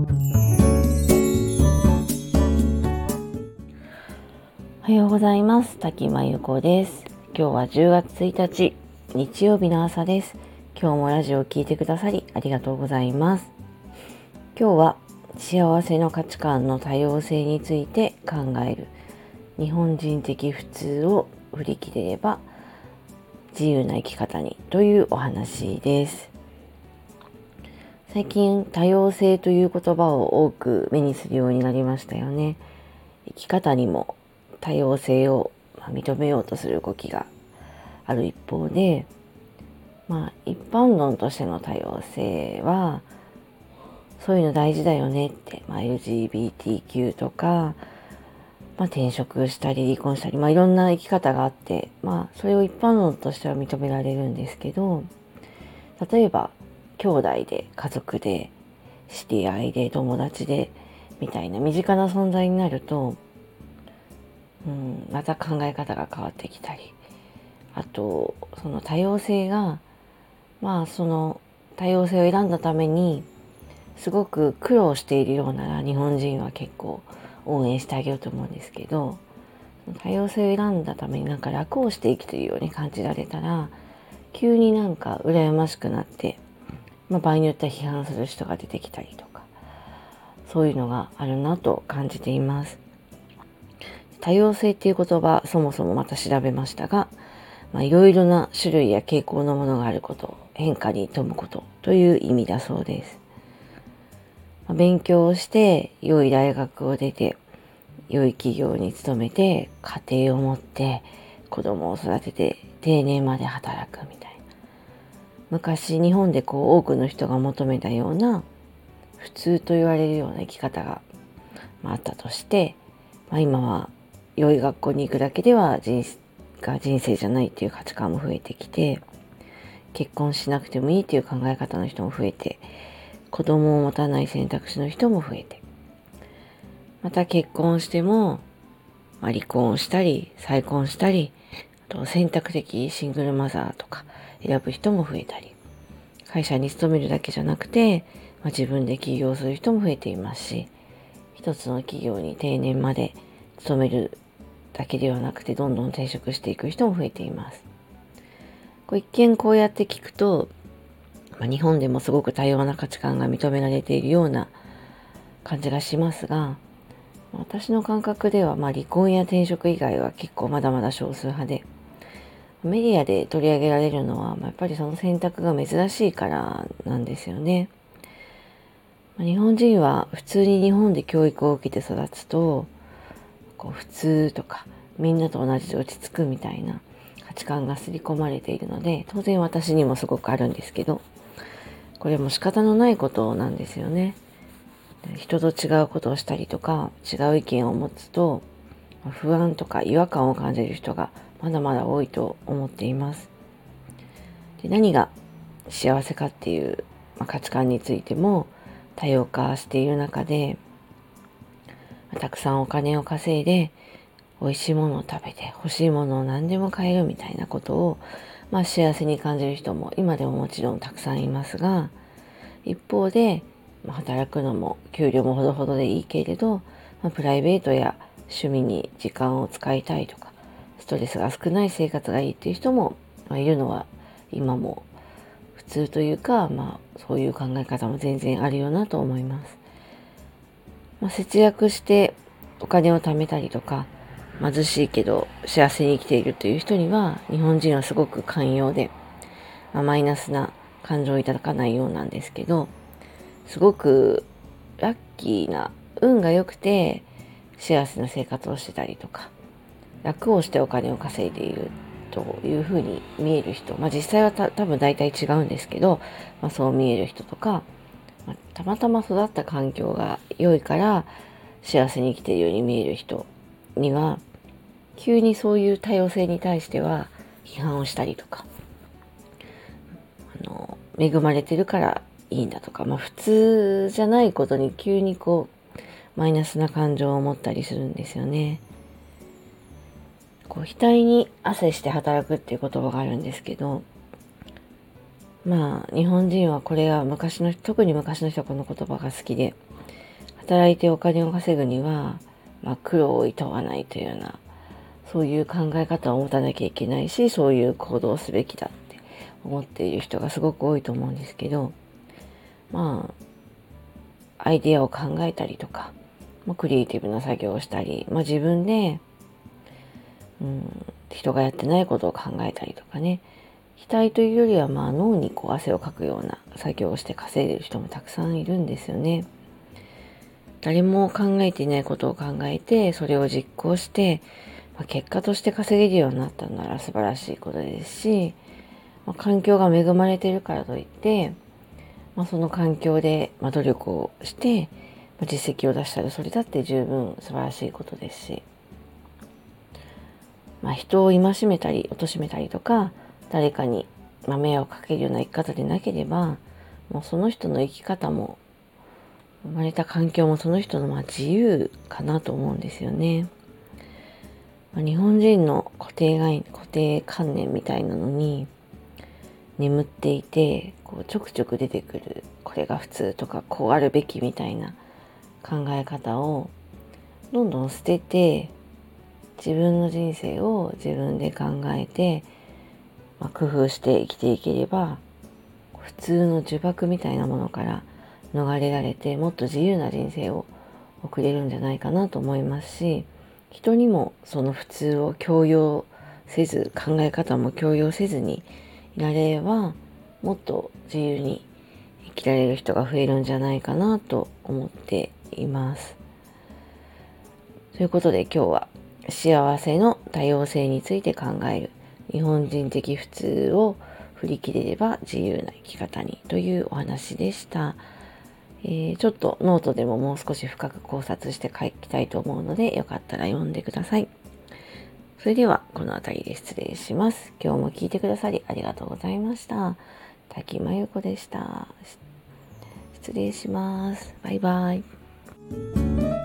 おはようございます。滝真由子です。今日は10月1日日曜日の朝です。今日もラジオを聴いてくださりありがとうございます。今日は幸せの価値観の多様性について考える。日本人的普通を振り切れれば自由な生き方にというお話です。最近多様性という言葉を多く目にするようになりましたよね。生き方にも多様性を認めようとする動きがある一方でまあ一般論としての多様性はそういうの大事だよねって、まあ、LGBTQ とか、まあ、転職したり離婚したり、まあ、いろんな生き方があって、まあ、それを一般論としては認められるんですけど例えば兄弟で家族で知り合いで友達でみたいな身近な存在になるとうん、また考え方が変わってきたりあとその多様性がまあその多様性を選んだためにすごく苦労しているようなら日本人は結構応援してあげようと思うんですけど多様性を選んだためになんか楽をして生きているように感じられたら急になんか羨ましくなって、まあ、場合によっては批判する人が出てきたりとかそういうのがあるなと感じています。多様性っていう言葉そもそもまた調べましたがいろいろな種類や傾向のものがあること変化に富むことという意味だそうです。まあ、勉強をして良い大学を出て良い企業に勤めて家庭を持って子供を育てて定年まで働くみたいな昔日本でこう多くの人が求めたような普通と言われるような生き方が、あ、ったとして、まあ、今は良い学校に行くだけでは人が人生じゃないっていう価値観も増えてきて結婚しなくてもいいっていう考え方の人も増えて子供を持たない選択肢の人も増えてまた結婚しても、まあ、離婚したり再婚したりあと選択的シングルマザーとか選ぶ人も増えたり会社に勤めるだけじゃなくて、まあ、自分で起業する人も増えていますし一つの企業に定年まで勤めるだけではなくてどんどん転職していく人も増えています。こう一見こうやって聞くと、まあ、日本でもすごく多様な価値観が認められているような感じがしますが私の感覚では、まあ、離婚や転職以外は結構まだまだ少数派でメディアで取り上げられるのは、やっぱりその選択が珍しいからなんですよね。日本人は普通に日本で教育を受けて育つとこう普通とかみんなと同じで落ち着くみたいな価値観が刷り込まれているので当然私にもすごくあるんですけどこれも仕方のないことなんですよね。人と違うことをしたりとか違う意見を持つと不安とか違和感を感じる人がまだまだ多いと思っています。で何が幸せかっていう、まあ、価値観についても多様化している中でたくさんお金を稼いで美味しいものを食べて欲しいものを何でも買えるみたいなことを、まあ、幸せに感じる人も今でももちろんたくさんいますが一方で、まあ、働くのも給料もほどほどでいいけれど、まあ、プライベートや趣味に時間を使いたいとかトレスが少ない生活がいいっていう人も、いるのは今も普通というか、まあ、そういう考え方も全然あるよなと思います。まあ、節約してお金を貯めたりとか、貧しいけど幸せに生きているという人には、日本人はすごく寛容で、まあ、マイナスな感情をいただかないようなんですけど、すごくラッキーな、運が良くて幸せな生活をしてたりとか、楽をしてお金を稼いでいるというふうに見える人、まあ実際はた多分大体違うんですけど、まあそう見える人とか、まあ、たまたま育った環境が良いから幸せに生きているように見える人には急にそういう多様性に対しては批判をしたりとかあの恵まれてるからいいんだとか、まあ、普通じゃないことに急にこうマイナスな感情を持ったりするんですよね。こう額に汗して働くっていう言葉があるんですけどまあ日本人はこれが昔の特に昔の人はこの言葉が好きで働いてお金を稼ぐには、まあ、苦労を厭わないというようなそういう考え方を持たなきゃいけないしそういう行動をすべきだって思っている人がすごく多いと思うんですけどまあアイデアを考えたりとか、まあ、クリエイティブな作業をしたり、まあ、自分で、うん、人がやってないことを考えたりとかね。額というよりはまあ脳にこう汗をかくような作業をして稼いでる人もたくさんいるんですよね。誰も考えていないことを考えてそれを実行して、まあ、結果として稼げるようになったなら素晴らしいことですし、まあ、環境が恵まれているからといって、まあ、その環境で、ま努力をして、ま実績を出したらそれだって十分素晴らしいことですし、まあ、人を戒めたり貶めたりとか誰かに迷惑かけるような生き方でなければもうその人の生き方も生まれた環境もその人のまあ自由かなと思うんですよね。まあ、日本人の固定概念固定観念みたいなのに眠っていてこうちょくちょく出てくるこれが普通とかこうあるべきみたいな考え方をどんどん捨てて自分の人生を自分で考えてまあ、工夫して生きていければ普通の呪縛みたいなものから逃れられてもっと自由な人生を送れるんじゃないかなと思いますし人にもその普通を強要せず考え方も強要せずにいられればもっと自由に生きられる人が増えるんじゃないかなと思っています。ということで今日は幸せの多様性について考える日本人的普通を振り切れれば自由な生き方にというお話でした。えー、ちょっとノートでももう少し深く考察して書きたいと思うのでよかったら読んでください。それではこの辺りで失礼します。今日も聞いてくださりありがとうございました。滝真由子でした。失礼します。バイバイ。